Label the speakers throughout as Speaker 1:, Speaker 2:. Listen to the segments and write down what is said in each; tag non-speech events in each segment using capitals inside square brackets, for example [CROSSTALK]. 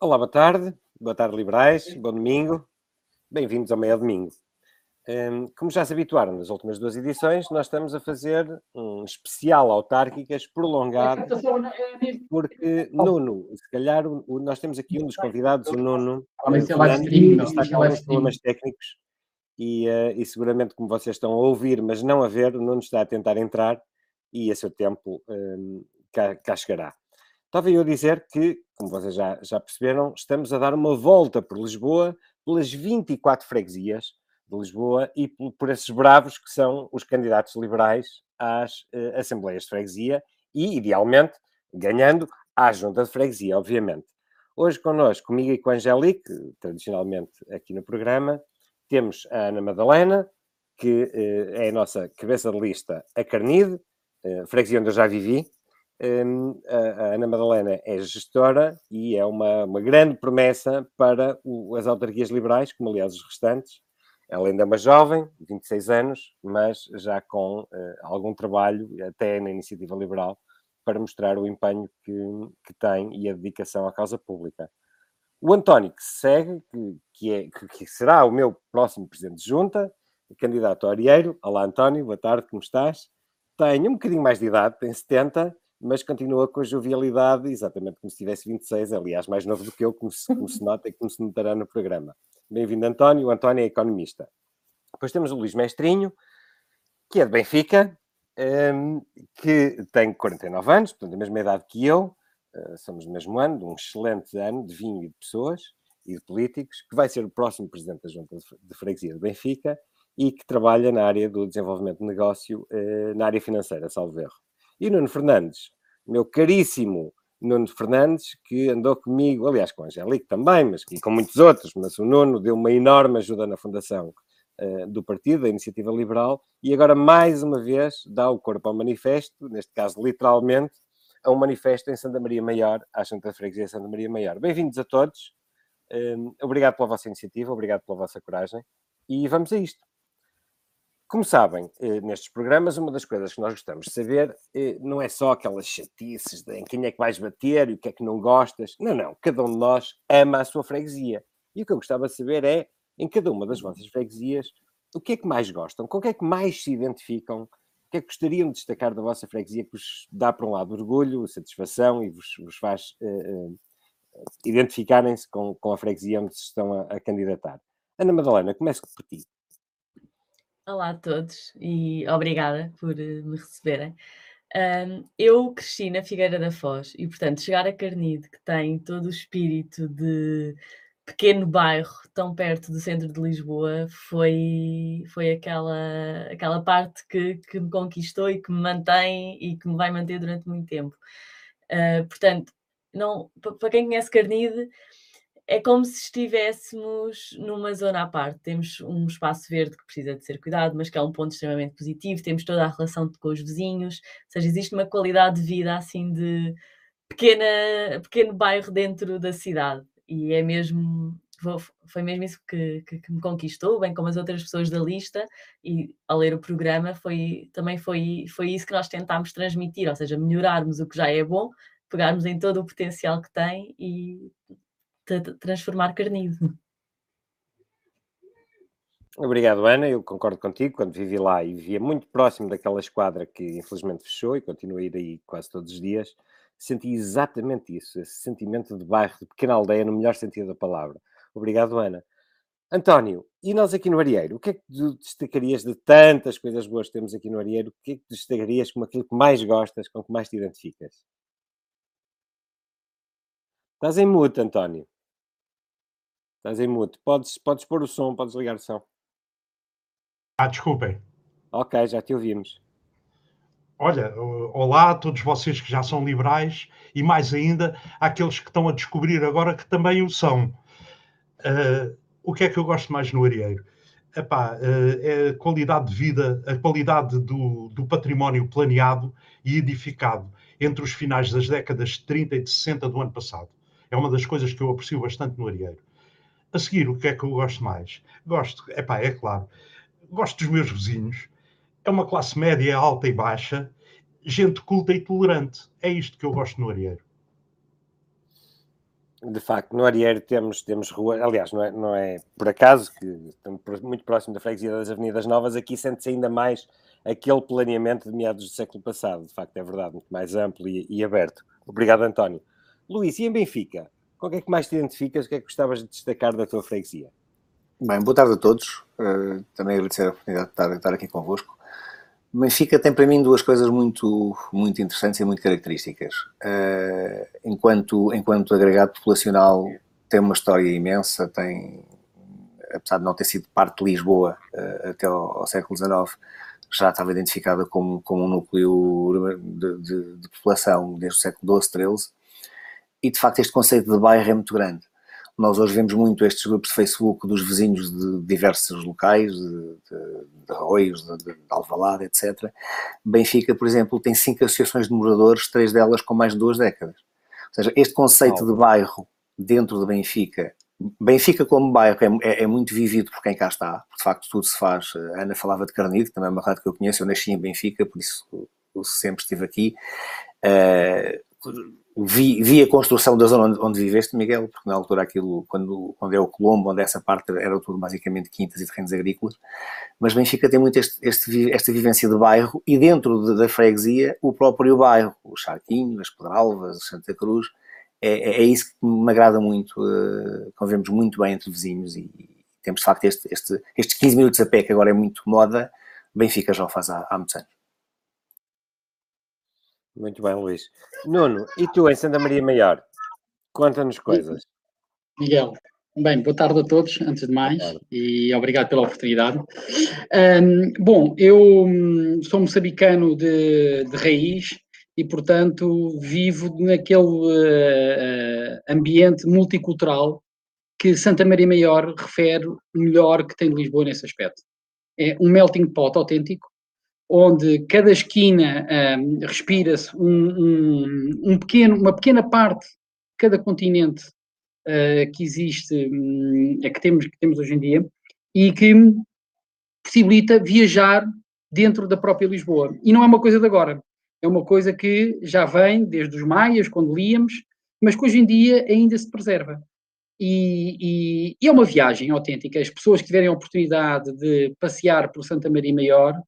Speaker 1: Olá, boa tarde. Boa tarde, liberais. Bom domingo. Bem-vindos ao Meio Domingo. Um, como já se habituaram nas últimas duas edições, nós estamos a fazer um especial autárquicas prolongado, porque Nuno, se calhar o, nós temos aqui um dos convidados, o Nuno, Fernando, está com alguns problemas técnicos e, uh, e, seguramente como vocês estão a ouvir, mas não a ver, o Nuno está a tentar entrar e a seu tempo um, cá, cá chegará. Estava eu a dizer que, como vocês já, já perceberam, estamos a dar uma volta por Lisboa, pelas 24 freguesias de Lisboa e por, por esses bravos que são os candidatos liberais às uh, Assembleias de Freguesia e, idealmente, ganhando à Junta de Freguesia, obviamente. Hoje connosco, comigo e com a Angélique, tradicionalmente aqui no programa, temos a Ana Madalena, que uh, é a nossa cabeça de lista a Carnide, uh, freguesia onde eu já vivi, a, Ana Madalena é gestora e é uma, uma grande promessa para o, as autarquias liberais, como aliás os restantes. Ela ainda é uma jovem, 26 anos, mas já com uh, algum trabalho, até na iniciativa liberal, para mostrar o empenho que, que tem e a dedicação à causa pública. O António, que segue, que, que, é, que será o meu próximo presidente de junta, candidato a Arieiro. Olá, António, boa tarde, como estás? Tem um bocadinho mais de idade, tem 70, mas continua com a jovialidade, exatamente como se tivesse 26, aliás, mais novo do que eu, como se, como se [LAUGHS] nota e como se notará no programa. Bem-vindo, António. O António é economista. Depois temos o Luís Mestrinho, que é de Benfica, um, que tem 49 anos, portanto, a mesma idade que eu, uh, somos do mesmo ano, de um excelente ano de vinho e de pessoas e de políticos, que vai ser o próximo presidente da Junta de Freguesia de Benfica e que trabalha na área do desenvolvimento de negócio, uh, na área financeira, salvo erro. E Nuno Fernandes, meu caríssimo Nuno Fernandes, que andou comigo, aliás, com a Angélique também, mas com muitos outros, mas o Nuno deu uma enorme ajuda na fundação uh, do partido, da Iniciativa Liberal, e agora mais uma vez dá o corpo ao manifesto, neste caso literalmente, a um manifesto em Santa Maria Maior, à Santa Freguesia de Santa Maria Maior. Bem-vindos a todos, uh, obrigado pela vossa iniciativa, obrigado pela vossa coragem, e vamos a isto. Como sabem, eh, nestes programas, uma das coisas que nós gostamos de saber eh, não é só aquelas chatices de em quem é que vais bater e o que é que não gostas. Não, não. Cada um de nós ama a sua freguesia. E o que eu gostava de saber é, em cada uma das vossas freguesias, o que é que mais gostam? Com o que é que mais se identificam? O que é que gostariam de destacar da vossa freguesia que vos dá, por um lado, orgulho, satisfação e vos, vos faz uh, uh, identificarem-se com, com a freguesia onde se estão a, a candidatar? Ana Madalena, comece por ti.
Speaker 2: Olá a todos e obrigada por uh, me receberem. Um, eu cresci na Figueira da Foz e, portanto, chegar a Carnide, que tem todo o espírito de pequeno bairro tão perto do centro de Lisboa, foi, foi aquela, aquela parte que, que me conquistou e que me mantém e que me vai manter durante muito tempo. Uh, portanto, não, para quem conhece Carnide, é como se estivéssemos numa zona à parte. Temos um espaço verde que precisa de ser cuidado, mas que é um ponto extremamente positivo. Temos toda a relação com os vizinhos, ou seja, existe uma qualidade de vida assim de pequena, pequeno bairro dentro da cidade. E é mesmo, foi mesmo isso que, que, que, me conquistou, bem como as outras pessoas da lista, e ao ler o programa foi, também foi, foi isso que nós tentámos transmitir, ou seja, melhorarmos o que já é bom, pegarmos em todo o potencial que tem e transformar carnido.
Speaker 1: Obrigado, Ana. Eu concordo contigo. Quando vivi lá e vivia muito próximo daquela esquadra que infelizmente fechou e continua a ir aí quase todos os dias, senti exatamente isso, esse sentimento de bairro, de pequena aldeia, no melhor sentido da palavra. Obrigado, Ana. António, e nós aqui no Arieiro, o que é que tu destacarias de tantas coisas boas que temos aqui no Arieiro? O que é que destacarias como aquilo que mais gostas, com que mais te identificas? Estás em mute, António. Estás em mute. Podes, podes pôr o som, podes ligar o som.
Speaker 3: Ah, desculpem.
Speaker 1: Ok, já te ouvimos.
Speaker 3: Olha, olá a todos vocês que já são liberais e mais ainda àqueles que estão a descobrir agora que também o são. Uh, o que é que eu gosto mais no Arieiro? Epá, uh, é a qualidade de vida, a qualidade do, do património planeado e edificado entre os finais das décadas de 30 e de 60 do ano passado. É uma das coisas que eu aprecio bastante no Arieiro. A seguir, o que é que eu gosto mais? Gosto, epá, é claro, gosto dos meus vizinhos. É uma classe média alta e baixa, gente culta e tolerante. É isto que eu gosto no Arieiro.
Speaker 1: De facto, no Arieiro temos, temos rua, aliás, não é, não é por acaso que estamos muito próximo da freguesia das Avenidas Novas, aqui sente-se ainda mais aquele planeamento de meados do século passado, de facto é verdade, muito mais amplo e, e aberto. Obrigado, António. Luís, e em Benfica? Que é que mais te identificas? O que é que gostavas de destacar da tua freguesia?
Speaker 4: Bem, boa tarde a todos. Uh, também agradecer a oportunidade de estar aqui convosco. Benfica tem para mim duas coisas muito, muito interessantes e muito características. Uh, enquanto, enquanto agregado populacional, tem uma história imensa, tem, apesar de não ter sido parte de Lisboa uh, até ao, ao, século XIX, já estava identificada como, como um núcleo de, de, de população desde o século XII, XIII, e de facto este conceito de bairro é muito grande. Nós hoje vemos muito estes grupos de Facebook dos vizinhos de diversos locais, de, de, de Arroios, de, de Alvalade, etc. Benfica, por exemplo, tem cinco associações de moradores, três delas com mais de duas décadas. Ou seja, este conceito de bairro dentro de Benfica, Benfica como bairro é, é, é, muito vivido por quem cá está, de facto tudo se faz. A Ana falava de Carnide, que também é uma rádio que eu conheço, eu nasci em Benfica, por isso eu sempre estive aqui. Uh, vi, vi, a construção da zona onde, onde, viveste, Miguel, porque na altura aquilo, quando, quando é o Colombo, onde essa parte era tudo basicamente quintas e terrenos agrícolas, mas Benfica tem muito este, este, esta vivência de bairro e dentro de, da freguesia o próprio bairro, o Charquinho, as Pedralvas, Santa Cruz, é, é, é isso que me agrada muito, uh, convivemos muito bem entre vizinhos e, e temos de facto este, este, estes 15 minutos a pé que agora é muito moda, Benfica já o faz há, há muitos anos.
Speaker 1: Muito bem, Luís. Nuno, e tu em Santa Maria Maior? Conta-nos coisas.
Speaker 5: Miguel, bem, boa tarde a todos, antes de mais, e obrigado pela oportunidade. Um, bom, eu hum, sou moçambicano de, de raiz e, portanto, vivo naquele uh, ambiente multicultural que Santa Maria Maior refere melhor que tem de Lisboa nesse aspecto. É um melting pot autêntico, onde cada esquina um, respira-se um, um, pequeno, uma pequena parte de cada continente uh, que existe, é que, temos, que temos hoje em dia, e que possibilita viajar dentro da própria Lisboa. E não é uma coisa de agora, é uma coisa que já vem desde os maias, quando líamos, mas que hoje em dia ainda se preserva. E, e, e, é uma viagem autêntica. As pessoas que tiverem a oportunidade de passear por Santa Maria Maior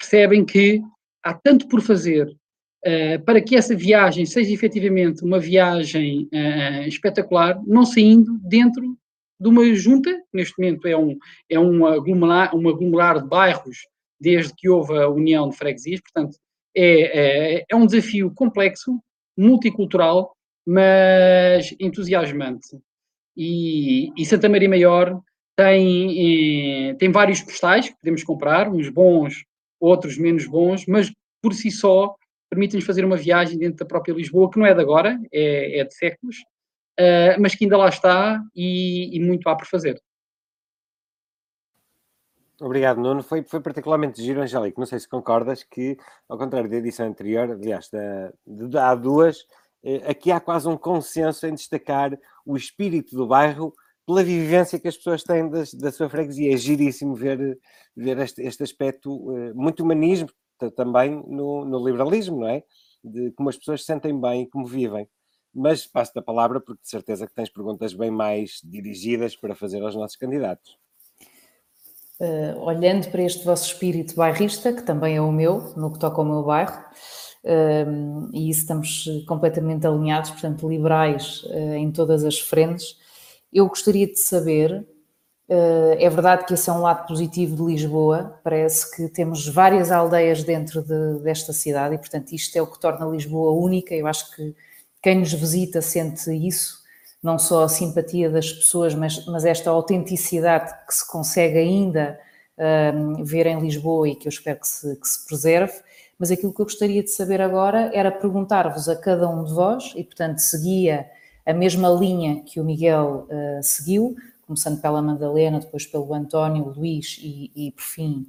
Speaker 5: percebem que há tanto por fazer uh, para que essa viagem seja efetivamente uma viagem uh, espetacular, não saindo dentro de uma junta, neste momento é um, é um, aglomerar, um aglomerar de bairros desde que houve a união de freguesias, portanto é, é, é um desafio complexo, multicultural, mas entusiasmante. E, e Santa Maria Maior tem, eh, tem vários postais que podemos comprar, uns bons outros menos bons, mas por si só permitem-nos fazer uma viagem dentro da própria Lisboa, que não é de agora, é, é de séculos, uh, mas que ainda lá está e, e, muito há por fazer.
Speaker 1: Obrigado, Nuno. Foi, foi particularmente giro, Angélico. Não sei se concordas que, ao contrário da edição anterior, aliás, da, de, há duas, eh, aqui há quase um consenso em destacar o espírito do bairro pela vivência que as pessoas têm das, da sua freguesia. É giríssimo ver, ver este, este aspecto, uh, muito humanismo também no, no, liberalismo, não é? De como as pessoas se sentem bem e como vivem. Mas passo-te a palavra porque de certeza que tens perguntas bem mais dirigidas para fazer aos nossos candidatos.
Speaker 6: Uh, olhando para este vosso espírito bairrista, que também é o meu, no que toca ao meu bairro, uh, e isso estamos completamente alinhados, portanto, liberais uh, em todas as frentes, eu gostaria de saber, eh, é verdade que esse é um lado positivo de Lisboa, parece que temos várias aldeias dentro de, desta cidade e, portanto, isto é o que torna Lisboa única. Eu acho que quem nos visita sente isso, não só a simpatia das pessoas, mas, mas esta autenticidade que se consegue ainda um, ver em Lisboa e que eu espero que se, que se preserve. Mas aquilo que eu gostaria de saber agora era perguntar-vos a cada um de vós, e portanto seguia a mesma linha que o Miguel uh, seguiu, começando pela Madalena, depois pelo António, Luís e, e por fim,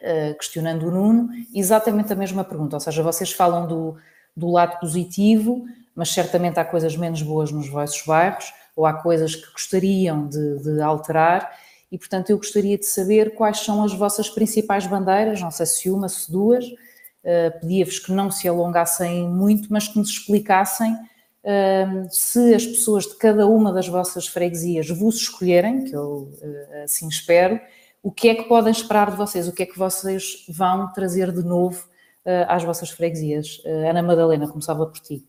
Speaker 6: uh, questionando o Nuno, exatamente a mesma pergunta. Ou seja, vocês falam do, do lado positivo, mas certamente há coisas menos boas nos vossos bairros, ou há coisas que gostariam de, de alterar, e portanto eu gostaria de saber quais são as vossas principais bandeiras, não sei se uma, se duas. Uh, Pedia-vos que não se alongassem muito, mas que nos explicassem se as pessoas de cada uma das vossas freguesias vos escolherem, que eu assim espero, o que é que podem esperar de vocês? O que é que vocês vão trazer de novo às vossas freguesias? Ana Madalena, começava por ti.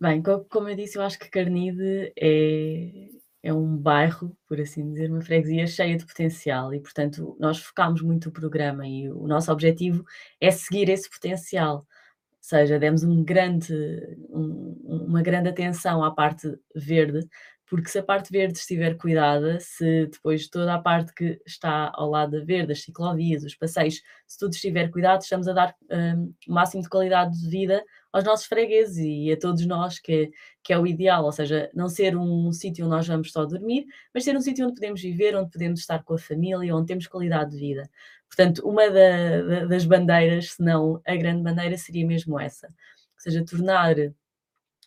Speaker 2: Bem, como eu disse, eu acho que Carnide é, é um bairro, por assim dizer, uma freguesia cheia de potencial e, portanto, nós focámos muito o programa e o nosso objetivo é seguir esse potencial. Seja, demos um grande, um, uma grande atenção à parte verde, porque se a parte verde estiver cuidada, se depois toda a parte que está ao lado verde, as ciclovias, os passeios, se tudo estiver cuidado, estamos a dar um, o máximo de qualidade de vida aos nossos fregueses e a todos nós, que é, que é o ideal, ou seja, não ser um sítio onde nós vamos só dormir, mas ser um sítio onde podemos viver, onde podemos estar com a família, onde temos qualidade de vida. Portanto, uma da, da, das bandeiras, se não a grande bandeira, seria mesmo essa, ou seja, tornar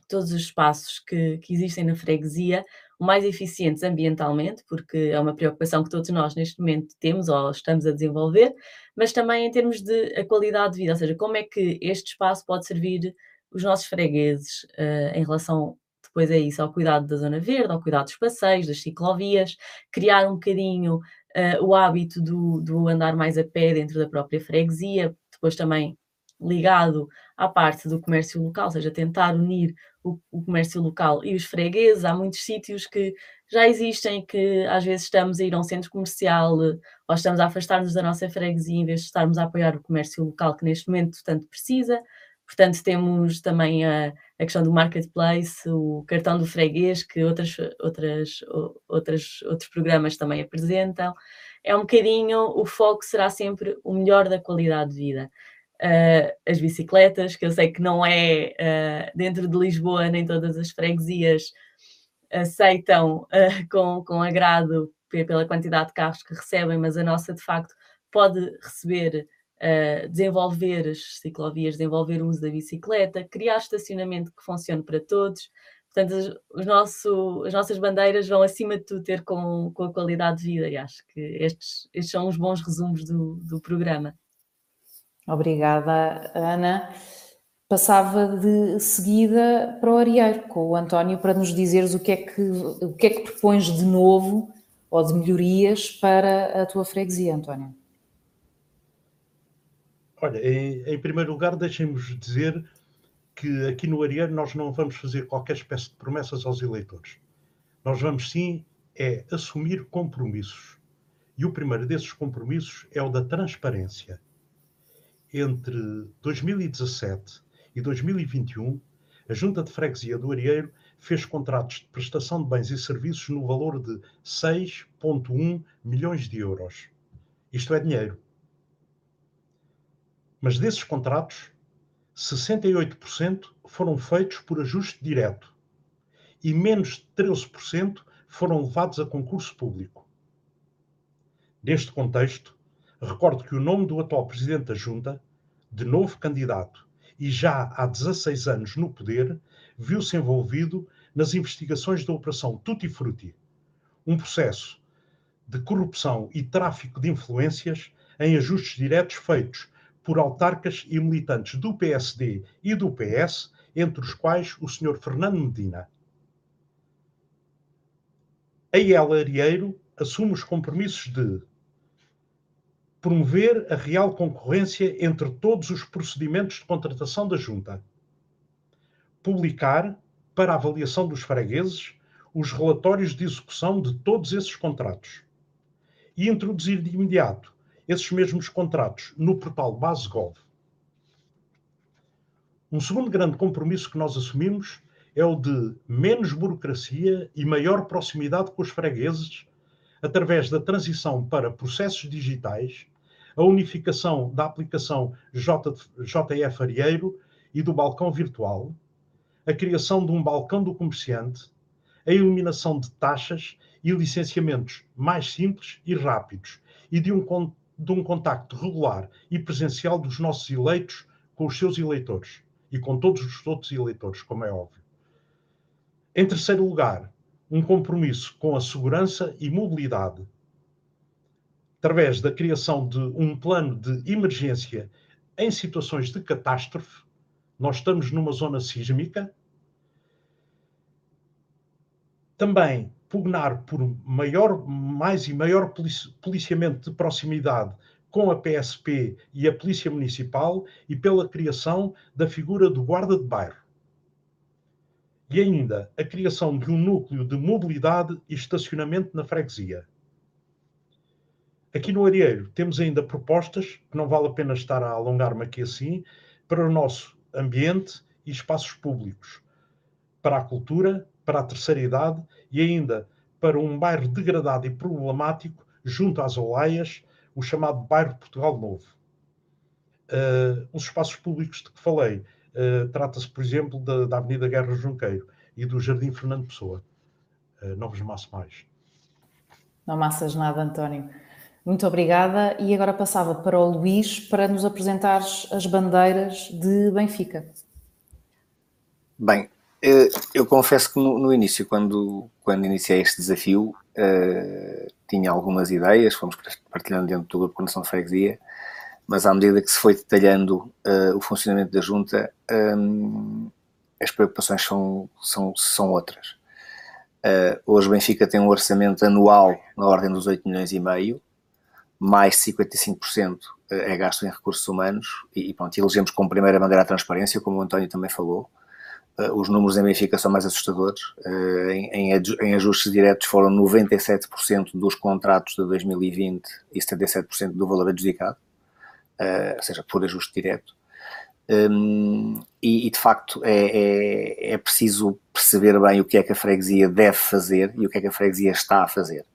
Speaker 2: todos os espaços que, que existem na freguesia o mais eficientes ambientalmente, porque é uma preocupação que todos nós neste momento temos ou estamos a desenvolver, mas também em termos de a qualidade de vida, ou seja, como é que este espaço pode servir os nossos fregueses uh, em relação depois a isso, ao cuidado da zona verde, ao cuidado dos passeios, das ciclovias, criar um bocadinho uh, o hábito do, do andar mais a pé dentro da própria freguesia, depois também ligado à parte do comércio local, ou seja, tentar unir o, o, comércio local e os fregueses. Há muitos sítios que já existem que às vezes estamos a ir a um centro comercial ou estamos a afastar-nos da nossa freguesia em vez de estarmos a apoiar o comércio local que neste momento tanto precisa. Portanto, temos também a, a questão do marketplace, o cartão do freguês, que outras, outras, outras, outros programas também apresentam. É um bocadinho, o foco será sempre o melhor da qualidade de vida as bicicletas, que eu sei que não é uh, dentro de Lisboa, nem todas as freguesias aceitam uh, [LAUGHS] com, com agrado pela quantidade de carros que recebem, mas a nossa de facto pode receber, desenvolver as ciclovias, desenvolver o uso da bicicleta, criar estacionamento que funcione para todos. Portanto, os nosso, as nossas bandeiras vão, acima de tudo, ter com, com a qualidade de vida, e acho que estes, estes são os bons resumos do, do programa.
Speaker 6: Obrigada, Ana. Passava de seguida para o Arieiro, com o António, para nos dizeres o que é que, o que, é que propões de novo ou de melhorias para a tua freguesia, António.
Speaker 3: Olha, em, em primeiro lugar, deixem-nos dizer que aqui no Arieiro nós não vamos fazer qualquer espécie de promessas aos eleitores. Nós vamos sim é assumir compromissos. E o primeiro desses compromissos é o da transparência entre 2017 e 2021, a Junta de Freguesia do Arieiro fez contratos de prestação de bens e serviços no valor de 6,1 milhões de euros. Isto é dinheiro. Mas desses contratos, 68% foram feitos por ajuste direto e menos de 13% foram levados a concurso público. Neste contexto, Recordo que o nome do atual presidente da Junta, de novo candidato e já há 16 anos no poder, viu-se envolvido nas investigações da Operação Tutti Frutti, um processo de corrupção e tráfico de influências em ajustes diretos feitos por autarcas e militantes do PSD e do PS, entre os quais o Sr. Fernando Medina. A IEL Arieiro assume os compromissos de promover a real concorrência entre todos os procedimentos de contratação da Junta, publicar, para avaliação dos fregueses, os relatórios de execução de todos esses contratos e introduzir de imediato esses mesmos contratos no portal BaseGov. Um segundo grande compromisso que nós assumimos é o de menos burocracia e maior proximidade com os fregueses através da transição para processos digitais a unificação da aplicação JF Arieiro e do balcão virtual, a criação de um balcão do comerciante, a eliminação de taxas e licenciamentos mais simples e rápidos e de um, de um contacto regular e presencial dos nossos eleitos com os seus eleitores e com todos os outros eleitores, como é óbvio. Em terceiro lugar, um compromisso com a segurança e mobilidade através da criação de um plano de emergência em situações de catástrofe, nós estamos numa zona sísmica. Também pugnar por maior, mais e maior policiamento de proximidade com a PSP e a Polícia Municipal e pela criação da figura do guarda de bairro. E ainda a criação de um núcleo de mobilidade e estacionamento na freguesia. Aqui no Arieiro temos ainda propostas, que não vale a pena estar a alongar-me aqui assim, para o nosso ambiente e espaços públicos, para a cultura, para a terceira idade e ainda para um bairro degradado e problemático junto às Olaias, o chamado bairro Portugal Novo. Uh, os espaços públicos de que falei, uh, trata-se, por exemplo, da, da, Avenida Guerra Junqueiro e do Jardim Fernando Pessoa. Uh, não vos maço mais.
Speaker 6: Não massas nada, António. Muito obrigada. E agora passava para o Luís para nos apresentar as bandeiras de Benfica.
Speaker 4: Bem, eh, eu confesso que no, início, quando, quando iniciei este desafio, uh, tinha algumas ideias, fomos partilhando dentro do grupo Conexão de Freguesia, mas à medida que se foi detalhando uh, o funcionamento da junta, as preocupações são, são, são outras. Hoje Benfica tem um orçamento anual na ordem dos 8 milhões e meio, mais 55% é gasto em recursos humanos e, e pronto, elegemos como primeira bandeira a transparência, como o António também falou. Uh, os números em Benfica são mais assustadores. Uh, em, em, ajustes diretos foram 97% dos contratos de 2020 e 77% do valor adjudicado, ou seja, por ajuste direto. Um, e, e, de facto é, é, é preciso perceber bem o que é que a freguesia deve fazer e o que é que a freguesia está a fazer.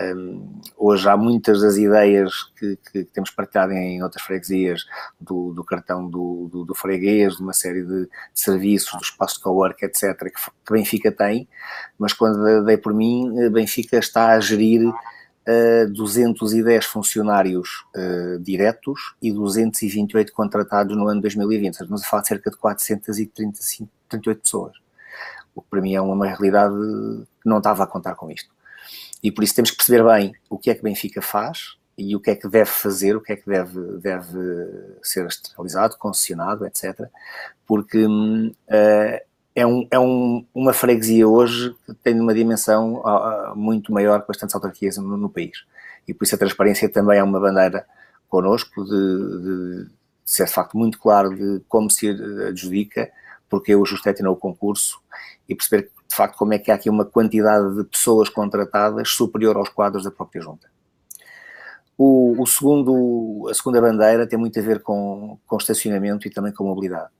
Speaker 4: Um, hoje há muitas das ideias que, que, temos partilhado em outras freguesias, do, do cartão do, do, do, freguês, de uma série de, de serviços, do espaço de co-work, etc., que, que, Benfica tem, mas quando dei por mim, eh, Benfica está a gerir uh, 210 funcionários uh, diretos e 228 contratados no ano 2020, estamos a falar de cerca de 438 pessoas, o que para mim é uma realidade que não estava a contar com isto. E por isso temos que perceber bem o que é que Benfica faz e o que é que deve fazer, o que é que deve, deve ser externalizado, concessionado, etc. Porque uh, é, um, é um, uma freguesia hoje que tem uma dimensão uh, muito maior que bastantes autarquias no, no, país. E por isso a transparência também é uma bandeira connosco de, de, ser de facto muito claro de como se adjudica, porque o Justetino o concurso e perceber de facto, como é que há aqui uma quantidade de pessoas contratadas superior aos quadros da própria junta. O, o segundo, a segunda bandeira tem muito a ver com, com estacionamento e também com mobilidade.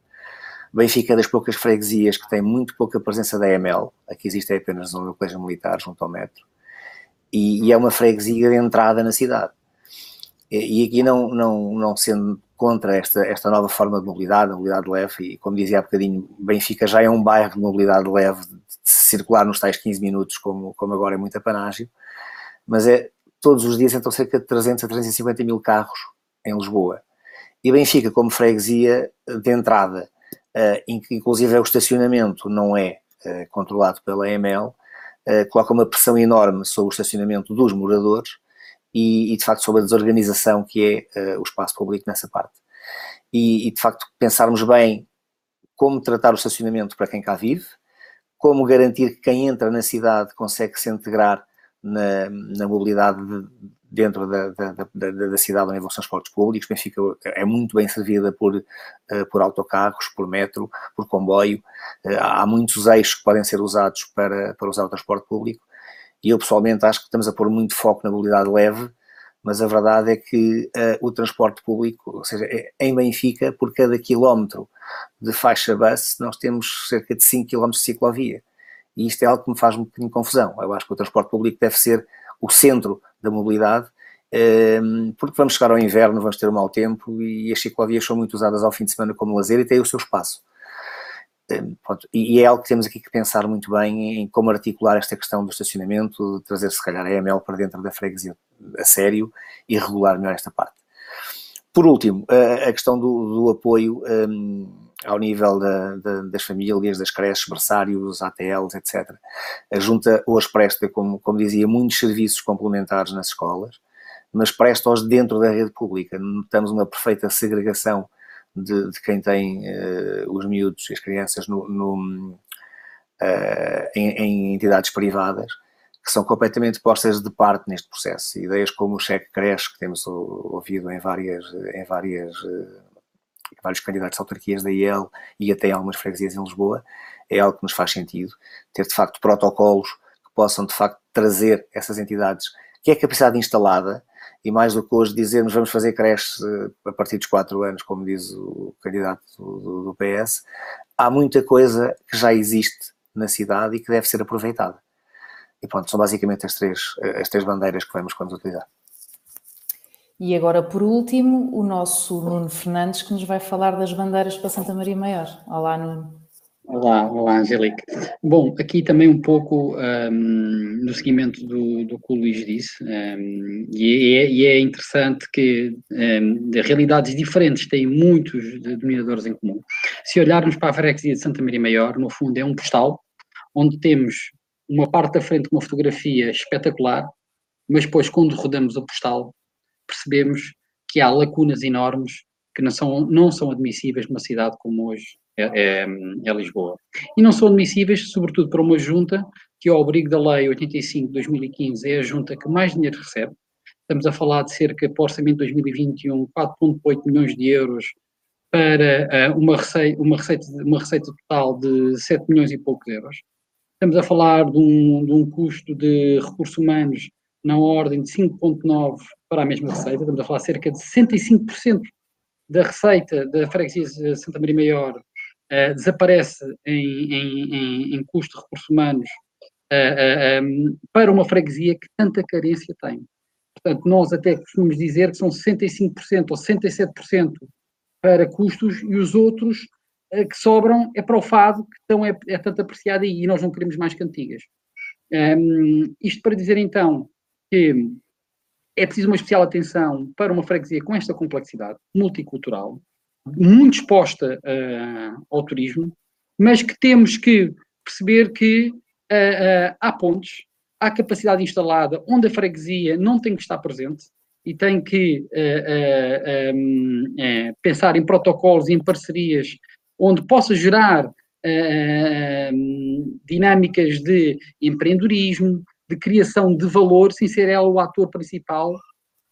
Speaker 4: Benfica é das poucas freguesias que tem muito pouca presença da EML, aqui existe apenas um colégio militar junto ao metro, e, e, é uma freguesia de entrada na cidade. E, e aqui não, não, não sendo contra esta, esta nova forma de mobilidade, mobilidade leve, e como dizia há bocadinho, Benfica já é um bairro de mobilidade leve, circular nos tais 15 minutos, como, como agora é muito apanágio, mas é, todos os dias entram cerca de 300 a 350 mil carros em Lisboa. E Benfica, como freguesia de entrada, uh, inclusive é o estacionamento não é uh, controlado pela EML, uh, coloca uma pressão enorme sobre o estacionamento dos moradores, e, e, de facto sobre a desorganização que é o espaço público nessa parte. E, e, de facto pensarmos bem como tratar o estacionamento para quem cá vive, como garantir que quem entra na cidade consegue se integrar na, na mobilidade de, dentro da, da, da, da, cidade onde vão os transportes públicos. Benfica é muito bem servida por, uh, por autocarros, por metro, por comboio. Uh, há muitos eixos que podem ser usados para, para usar o transporte público e eu pessoalmente acho que estamos a pôr muito foco na mobilidade leve, mas a verdade é que uh, o transporte público, ou seja, é, em Benfica, por cada quilómetro de faixa bus, nós temos cerca de 5 km de ciclovia. E isto é algo que me faz um bocadinho de confusão. Eu acho que o transporte público deve ser o centro da mobilidade, ehm, porque vamos chegar ao inverno, vamos ter um mau tempo e as ciclovias são muito usadas ao fim de semana como lazer e têm o seu espaço. Pronto, e é algo que temos aqui que pensar muito bem em como articular esta questão do estacionamento, trazer se calhar a EML para dentro da freguesia a sério e regular melhor esta parte. Por último, a questão do, do apoio um, ao nível da, da, das famílias, das creches, berçários, ATLs, etc. A Junta hoje presta, como, como dizia, muitos serviços complementares nas escolas, mas presta-os dentro da rede pública. Notamos uma perfeita segregação de, de quem tem uh, os miúdos e as crianças no, no uh, em, em, entidades privadas, que são completamente postas de parte neste processo. Ideias como o cheque creche, que temos ouvido em várias, em várias vários candidatos a autarquias da IEL e até algumas freguesias em Lisboa, é algo que nos faz sentido. Ter, de facto, protocolos que possam, de facto, trazer essas entidades, que é capacidade instalada, e mais do que hoje dizermos vamos fazer creches eh, a partir dos 4 anos, como diz o candidato do, do PS, há muita coisa que já existe na cidade e que deve ser aproveitada. E pronto, são basicamente as três, as três bandeiras que vamos quando utilizar.
Speaker 6: E agora, por último, o nosso Nuno Fernandes, que nos vai falar das bandeiras para Santa Maria Maior. Olá, Nuno.
Speaker 5: Olá, olá, Angélica. Bom, aqui também um pouco um, no seguimento do, do que o Luís disse, um, e, é, e, é, interessante que um, de realidades diferentes têm muitos denominadores em comum. Se olharmos para a freguesia de Santa Maria Maior, no fundo é um postal, onde temos uma parte da frente com uma fotografia espetacular, mas depois quando rodamos o postal, percebemos que há lacunas enormes que não são, não são admissíveis numa cidade como hoje é, é, é, Lisboa. E não são admissíveis, sobretudo para uma junta que, ao abrigo da Lei 85 de 2015, é a junta que mais dinheiro recebe. Estamos a falar de cerca, para o orçamento de 2021, 4,8 milhões de euros para uh, uma, receita, uma, receita, uma receita total de 7 milhões e poucos euros. Estamos a falar de um, de um custo de recursos humanos na ordem de 5,9 para a mesma receita, estamos a falar cerca de 65% da receita da freguesia Santa Maria Maior uh, desaparece em, em, em, em, custo de recursos humanos uh, uh, um, para uma freguesia que tanta carência tem. Portanto, nós até costumamos dizer que são 65% ou 67% para custos e os outros que sobram é para o fado, que então é, é tanto apreciado aí, e nós não queremos mais cantigas. Um, isto para dizer então que é preciso uma especial atenção para uma freguesia com esta complexidade multicultural, muito exposta uh, ao turismo, mas que temos que perceber que uh, uh, há pontos, há capacidade instalada onde a freguesia não tem que estar presente e tem que um, pensar em protocolos e em parcerias onde possa gerar dinâmicas de empreendedorismo, de criação de valor sem ser ela o ator principal,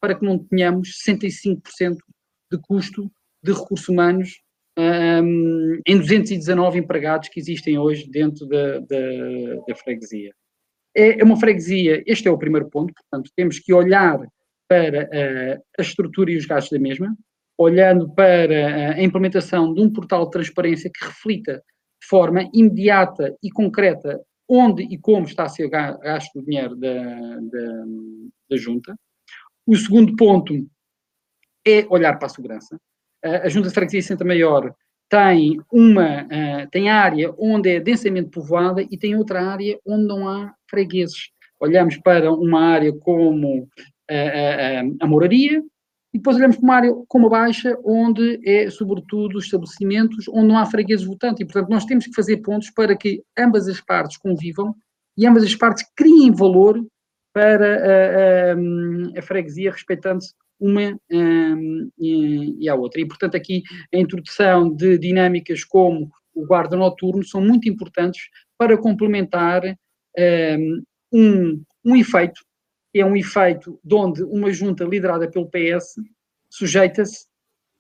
Speaker 5: para que não tenhamos 65% de custo de recursos humanos um, em 219 empregados que existem hoje dentro da, da, da freguesia. É, é uma freguesia, este é o primeiro ponto, portanto, temos que olhar para uh, a estrutura e os gastos da mesma, olhando para a implementação de um portal de transparência que reflita de forma imediata e concreta onde e como está a ser gasto o dinheiro da, da, da junta. O segundo ponto é olhar para a segurança. A Junta de Freguesia de Santa Maior tem uma tem área onde é densamente povoada e tem outra área onde não há fregueses. Olhamos para uma área como uh, uh, a moraria, e depois olhamos para uma área como a Baixa, onde é, sobretudo, estabelecimentos onde não há fregueses votantes. E, portanto, nós temos que fazer pontos para que ambas as partes convivam e ambas as partes criem valor para a, a, a freguesia, respeitando-se uma um, e, a outra. E, portanto, aqui a introdução de dinâmicas como o guarda noturno são muito importantes para complementar um, um efeito é um efeito de onde uma junta liderada pelo PS sujeita-se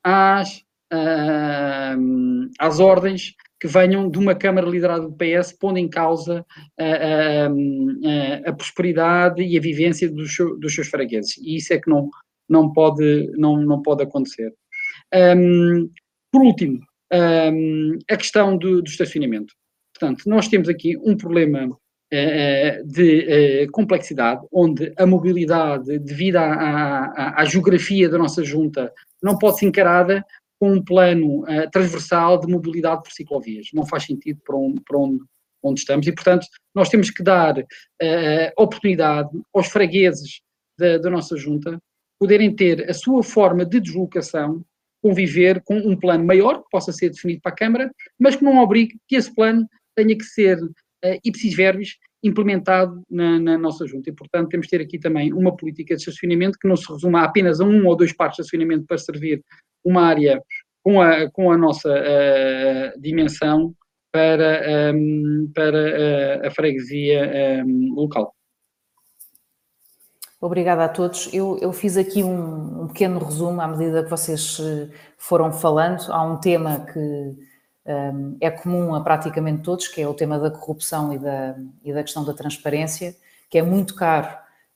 Speaker 5: às, uh, às ordens que venham de uma Câmara liderada do PS, pondo em causa a, a, a prosperidade e a vivência dos, dos, seus fregueses. E isso é que não, não, pode, não, não pode acontecer. Um, por último, um, a questão do, do estacionamento. Portanto, nós temos aqui um problema de eh, complexidade, onde a mobilidade, devido à, à, à, geografia da nossa junta, não pode ser encarada com um plano eh, transversal de mobilidade por ciclovias. Não faz sentido para onde, para onde, onde estamos e, portanto, nós temos que dar oportunidade aos fregueses da, da nossa junta poderem ter a sua forma de deslocação conviver com um plano maior, que possa ser definido para a Câmara, mas que não obrigue que esse plano tenha que ser uh, ipsis verbis implementado na, na, nossa junta. E, portanto, temos de ter aqui também uma política de estacionamento que não se resuma apenas a um ou dois partes de estacionamento para servir uma área com, a, com a nossa uh, dimensão para, um, para a freguesia um, local.
Speaker 6: Obrigada a todos. Eu, eu fiz aqui um, um, pequeno resumo à medida que vocês foram falando. Há um tema que é comum a praticamente todos, que é o tema da corrupção e da, e da questão da transparência, que é muito caro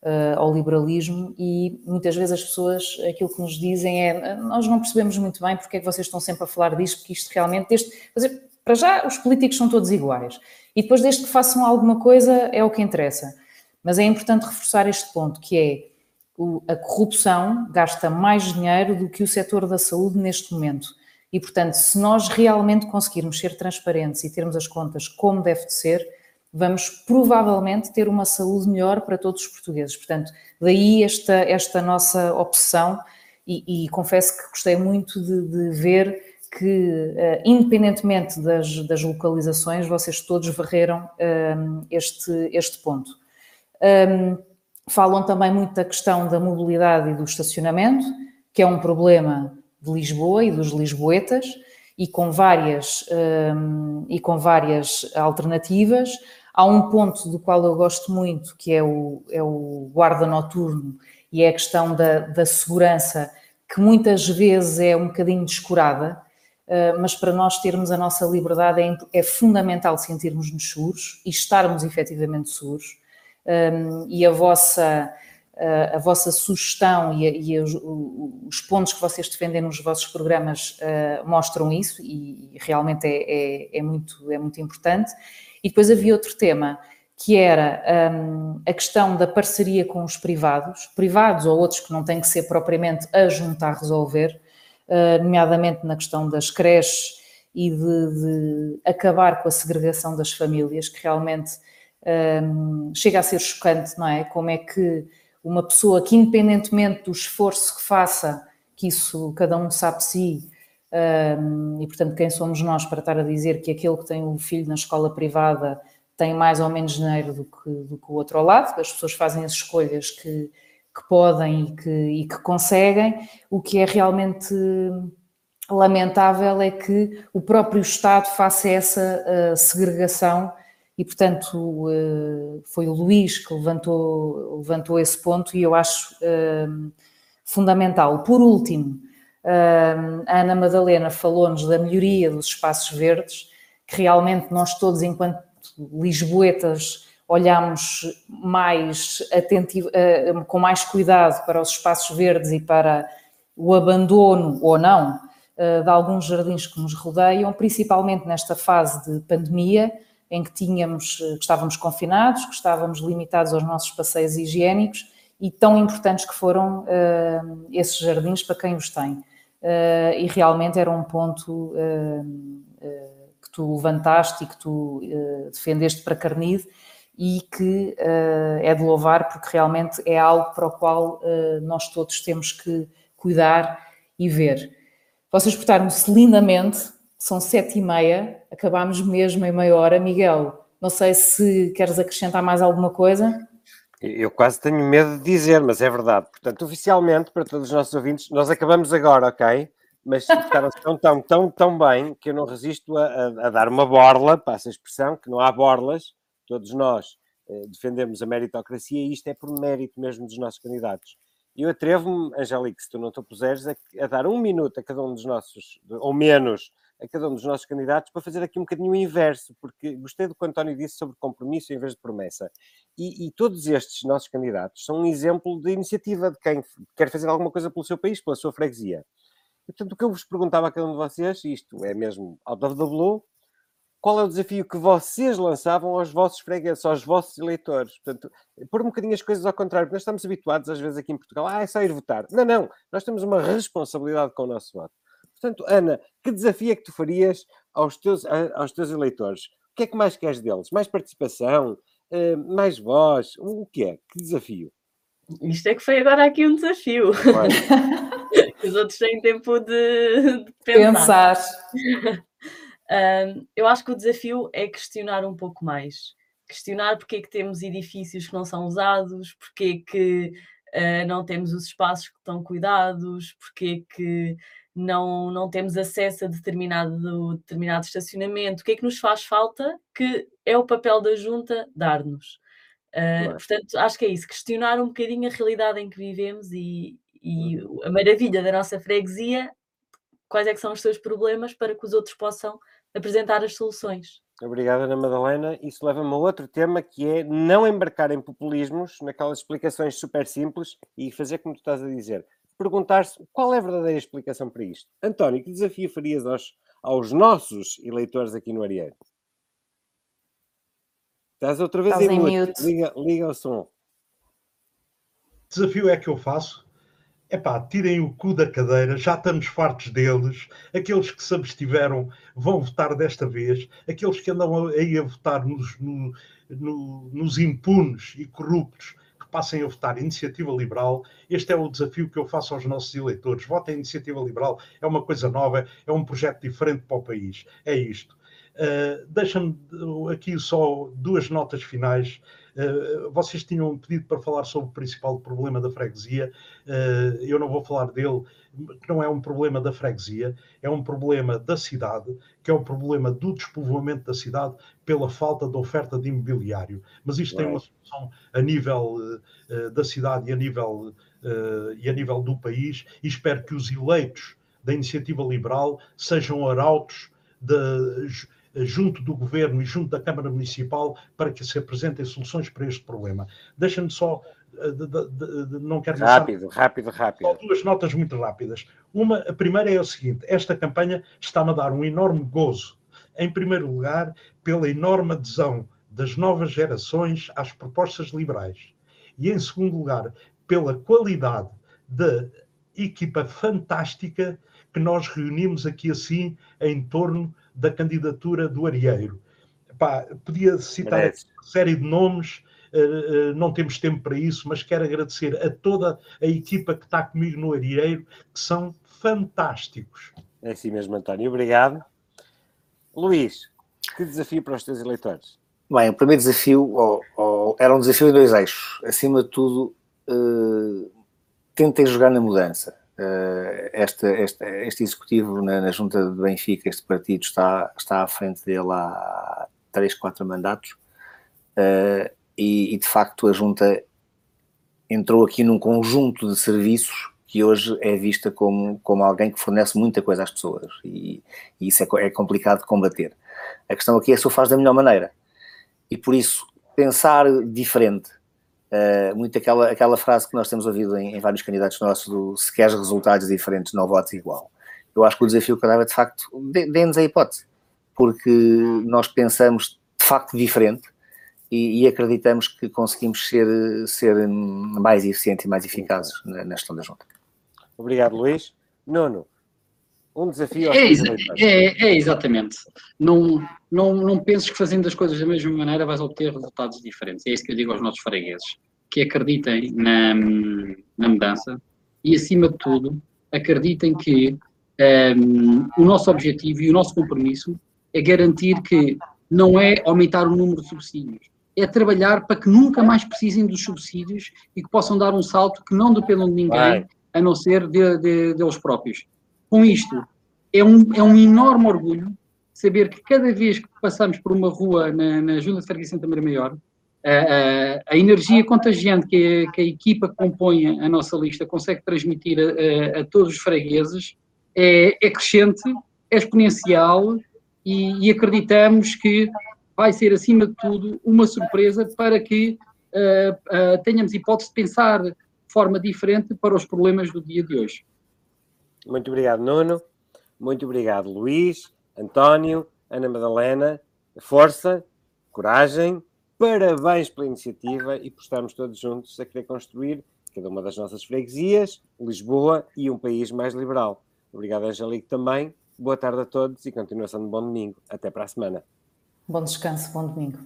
Speaker 6: uh, ao liberalismo e muitas vezes as pessoas, aquilo que nos dizem é nós não percebemos muito bem porque é que vocês estão sempre a falar disto, porque isto realmente, desde, dizer, para já os políticos são todos iguais e depois desde que façam alguma coisa é o que interessa. Mas é importante reforçar este ponto, que é a corrupção gasta mais dinheiro do que o setor da saúde neste momento. E, portanto, se nós realmente conseguirmos ser transparentes e termos as contas como deve de ser, vamos provavelmente ter uma saúde melhor para todos os portugueses. Portanto, daí esta, esta nossa opção e, e confesso que gostei muito de, de ver que, uh, independentemente das, das, localizações, vocês todos varreram um, este, este ponto. Um, falam também muito da questão da mobilidade e do estacionamento, que é um problema de Lisboa e dos lisboetas, e com várias, um, e com várias alternativas. Há um ponto do qual eu gosto muito, que é o, é o guarda noturno, e é a questão da, da segurança, que muitas vezes é um bocadinho descurada, uh, mas para nós termos a nossa liberdade é, é fundamental sentirmos-nos seguros e estarmos efetivamente seguros um, e a vossa, a, vossa sugestão e, a, e os, os, pontos que vocês defendem nos vossos programas uh, mostram isso e, e realmente é, é, é, muito, é muito importante. E depois havia outro tema que era um, a questão da parceria com os privados, privados ou outros que não têm que ser propriamente a juntar a resolver, uh, nomeadamente na questão das creches e de, de, acabar com a segregação das famílias, que realmente um, chega a ser chocante, não é? Como é que uma pessoa que, independentemente do esforço que faça, que isso cada um sabe de si, um, e portanto, quem somos nós para estar a dizer que aquele que tem o filho na escola privada tem mais ou menos dinheiro do que, do que o outro ao lado, as pessoas fazem as escolhas que, que podem e que, e que conseguem, o que é realmente lamentável é que o próprio Estado faça essa uh, segregação e, portanto, eh, foi o Luís que levantou, levantou esse ponto e eu acho eh, fundamental. Por último, eh, a Ana Madalena falou-nos da melhoria dos espaços verdes, que realmente nós todos, enquanto lisboetas, olhamos mais atentivo, com mais cuidado para os espaços verdes e para o abandono ou não de alguns jardins que nos rodeiam, principalmente nesta fase de pandemia, em que tínhamos, eh, que estávamos confinados, que estávamos limitados aos nossos passeios higiênicos e tão importantes que foram uh, esses jardins para quem os tem. Uh, e realmente era um ponto uh, que tu levantaste e que tu defendeste para Carnide e que é de louvar porque realmente é algo para o qual nós todos temos que cuidar e ver. Vocês portaram-se lindamente, são sete e meia, acabámos mesmo em meia hora. Miguel, não sei se queres acrescentar mais alguma coisa.
Speaker 1: Eu quase tenho medo de dizer, mas é verdade. Portanto, oficialmente, para todos os nossos ouvintes, nós acabamos agora, ok? Mas ficaram tão, tão, tão, tão bem que eu não resisto a, a, a dar uma borla, passa a expressão, que não há borlas, todos nós eh, defendemos a meritocracia e isto é por mérito mesmo dos nossos candidatos. E eu atrevo-me, Angélica, se tu não te opuseres, a, a dar um minuto a cada um dos nossos, ou menos, a cada um dos nossos candidatos para fazer aqui um bocadinho o inverso, porque gostei do que o António disse sobre compromisso em vez de promessa. E, e, todos estes nossos candidatos são um exemplo de iniciativa de quem quer fazer alguma coisa pelo seu país, pela sua freguesia. E, portanto, o que eu vos perguntava a cada um de vocês, isto é mesmo out of blue, qual é o desafio que vocês lançavam aos vossos fregueses, aos vossos eleitores? Portanto, pôr um bocadinho as coisas ao contrário, porque nós estamos habituados, às vezes, aqui em Portugal, ah, é só ir votar. Não, não, nós temos uma responsabilidade com o nosso voto. Portanto, Ana, que desafio é que tu farias aos teus, aos teus eleitores? O que é que mais queres deles? Mais participação? Eh, mais voz? O que é? Que desafio?
Speaker 2: Isto é que foi agora aqui um desafio. [LAUGHS] Os outros têm tempo de, de pensar. pensar. [LAUGHS] eu acho que o desafio é questionar um pouco mais. Questionar porque é que temos edifícios que não são usados, porque é que uh, não temos os espaços que estão cuidados, porque é que não, não temos acesso a determinado, determinado estacionamento. O que é que nos faz falta? Que é o papel da junta dar-nos. Uh. Portanto, acho que é isso, questionar um bocadinho a realidade em que vivemos e, e a maravilha da nossa freguesia, quais é que são os seus problemas para que os outros possam apresentar as soluções.
Speaker 1: Obrigado, Ana Madalena. Isso leva-me a outro tema que é não embarcar em populismos, naquelas explicações super simples e fazer como tu estás a dizer. Perguntar-se qual é a verdadeira explicação para isto. António, que desafio farias aos, aos nossos eleitores aqui no Arieiro? Estás outra vez
Speaker 6: Estás
Speaker 1: em
Speaker 6: mute.
Speaker 1: Liga, liga o som.
Speaker 3: Desafio é que eu faço Epá, tirem o cu da cadeira, já estamos fartos deles. Aqueles que se abstiveram vão votar desta vez. Aqueles que andam aí a votar nos, no, no, nos impunes e corruptos, que passem a votar Iniciativa Liberal. Este é o desafio que eu faço aos nossos eleitores. Votem Iniciativa Liberal, é uma coisa nova, é um projeto diferente para o país. É isto. Uh, Deixa-me aqui só duas notas finais. Eh, vocês tinham pedido para falar sobre o principal problema da freguesia. Eh, eu não vou falar dele, que não é um problema da freguesia, é um problema da cidade, que é o um problema do despovoamento da cidade pela falta de oferta de imobiliário. Mas isto tem uma solução a nível da cidade e a nível, e a nível do país, e espero que os eleitos da iniciativa liberal sejam arautos de junto do governo e junto da Câmara Municipal para que se apresentem soluções para este problema. Deixa-me só. Eh, de, de, de, não quero
Speaker 1: rápido, rápido, rápido.
Speaker 3: Só duas notas muito rápidas. Uma, a primeira é o seguinte: esta campanha está-me a dar um enorme gozo. Em primeiro lugar, pela enorme adesão das novas gerações às propostas liberais. E em segundo lugar, pela qualidade da equipa fantástica que nós reunimos aqui assim em torno da candidatura do Arieiro. Pá, podia citar uma série de nomes, uh, uh, não temos tempo para isso, mas quero agradecer a toda a equipa que está comigo no Arieiro, que são fantásticos.
Speaker 1: É assim mesmo, António. Obrigado. Luís, que desafio para os teus eleitores?
Speaker 4: Bem, o primeiro desafio oh, oh, era um desafio em dois eixos. Acima de tudo, uh, tentem jogar na mudança. Uh, este, executivo na, na, junta de Benfica, este partido está, está à frente dele há 3, 4 mandatos uh, e, e, de facto a junta entrou aqui num conjunto de serviços que hoje é vista como, como alguém que fornece muita coisa às pessoas e, e isso é, é complicado de combater. A questão aqui é se o faz da melhor maneira e por isso pensar diferente Uh, muito aquela, aquela frase que nós temos ouvido em, em vários candidatos nossos do se queres resultados diferentes, não votes igual. Eu acho que o desafio que eu dava é, de facto, dê-nos a hipótese, porque nós pensamos de facto diferente e, e, acreditamos que conseguimos ser, ser mais eficientes e mais eficazes na, na gestão da junta.
Speaker 1: Obrigado, Luís. Nuno, um desafio
Speaker 5: é, é, é, exatamente. Não, não, não penses que fazendo as coisas da mesma maneira vais obter resultados diferentes. É isso que eu digo aos nossos fregueses. Que acreditem na, na mudança e, acima de tudo, acreditem que um, ehm, o nosso objetivo e o nosso compromisso é garantir que não é aumentar o número de subsídios, é trabalhar para que nunca mais precisem dos subsídios e que possam dar um salto que não dependam de ninguém, Vai. a não ser de, de, deles próprios com isto, é um, é um enorme orgulho saber que cada vez que passamos por uma rua na, na Junta de Freguesia Santa Maria Maior, a, a, a, energia contagiante que a, que a, equipa que compõe a nossa lista consegue transmitir a, todos os fregueses é, é crescente, é exponencial e, e, acreditamos que vai ser, acima de tudo, uma surpresa para que uh, uh, tenhamos hipótese de pensar de forma diferente para os problemas do dia de hoje.
Speaker 1: Muito obrigado, Nuno. Muito obrigado, Luís, António, Ana Madalena. Força, coragem, parabéns pela iniciativa e por estarmos todos juntos a querer construir cada uma das nossas freguesias, Lisboa e um país mais liberal. Obrigado, Angelique, também. Boa tarde a todos e continuação de bom domingo. Até para a semana.
Speaker 6: Bom descanso, bom domingo.